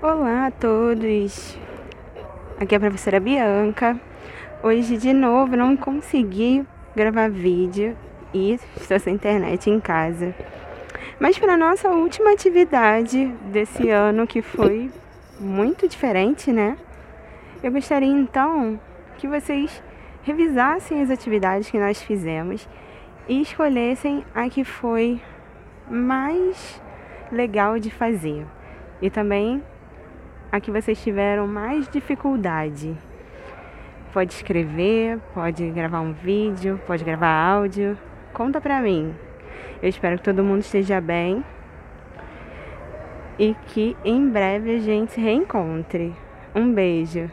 Olá a todos! Aqui é a professora Bianca. Hoje, de novo, não consegui gravar vídeo e estou sem internet em casa. Mas para nossa última atividade desse ano, que foi muito diferente, né? Eu gostaria então que vocês revisassem as atividades que nós fizemos e escolhessem a que foi mais legal de fazer. E também a que vocês tiveram mais dificuldade. Pode escrever, pode gravar um vídeo, pode gravar áudio. Conta pra mim. Eu espero que todo mundo esteja bem e que em breve a gente se reencontre. Um beijo.